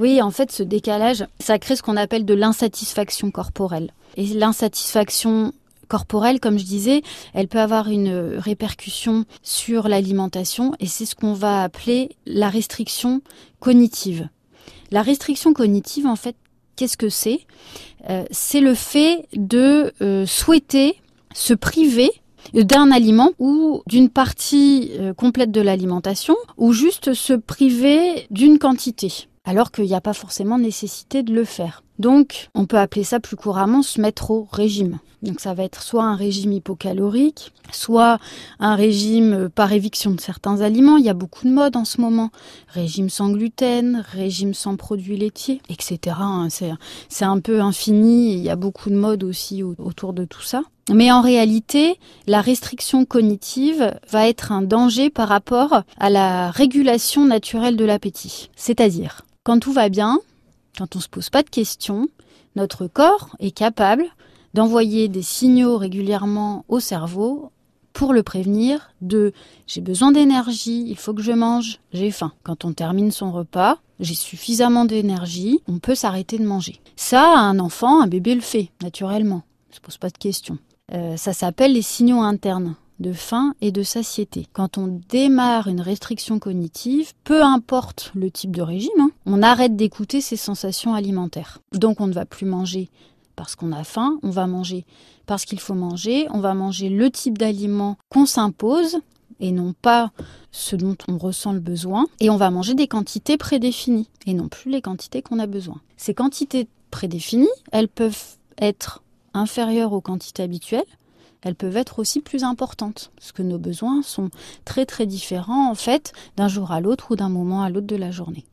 Oui, en fait, ce décalage, ça crée ce qu'on appelle de l'insatisfaction corporelle. Et l'insatisfaction corporelle, comme je disais, elle peut avoir une répercussion sur l'alimentation et c'est ce qu'on va appeler la restriction cognitive. La restriction cognitive, en fait, qu'est-ce que c'est? Euh, C'est le fait de euh, souhaiter se priver d'un aliment ou d'une partie euh, complète de l'alimentation ou juste se priver d'une quantité alors qu'il n'y a pas forcément nécessité de le faire. Donc, on peut appeler ça plus couramment se mettre au régime. Donc ça va être soit un régime hypocalorique, soit un régime par éviction de certains aliments. Il y a beaucoup de modes en ce moment. Régime sans gluten, régime sans produits laitiers, etc. Hein. C'est un peu infini. Il y a beaucoup de modes aussi autour de tout ça. Mais en réalité, la restriction cognitive va être un danger par rapport à la régulation naturelle de l'appétit. C'est-à-dire, quand tout va bien, quand on se pose pas de questions, notre corps est capable d'envoyer des signaux régulièrement au cerveau pour le prévenir de j'ai besoin d'énergie, il faut que je mange, j'ai faim. Quand on termine son repas, j'ai suffisamment d'énergie, on peut s'arrêter de manger. Ça, un enfant, un bébé le fait naturellement, ne se pose pas de questions. Euh, ça s'appelle les signaux internes de faim et de satiété. Quand on démarre une restriction cognitive, peu importe le type de régime, hein, on arrête d'écouter ses sensations alimentaires. Donc on ne va plus manger parce qu'on a faim, on va manger parce qu'il faut manger, on va manger le type d'aliment qu'on s'impose et non pas ce dont on ressent le besoin, et on va manger des quantités prédéfinies et non plus les quantités qu'on a besoin. Ces quantités prédéfinies, elles peuvent être inférieures aux quantités habituelles, elles peuvent être aussi plus importantes, parce que nos besoins sont très très différents en fait d'un jour à l'autre ou d'un moment à l'autre de la journée.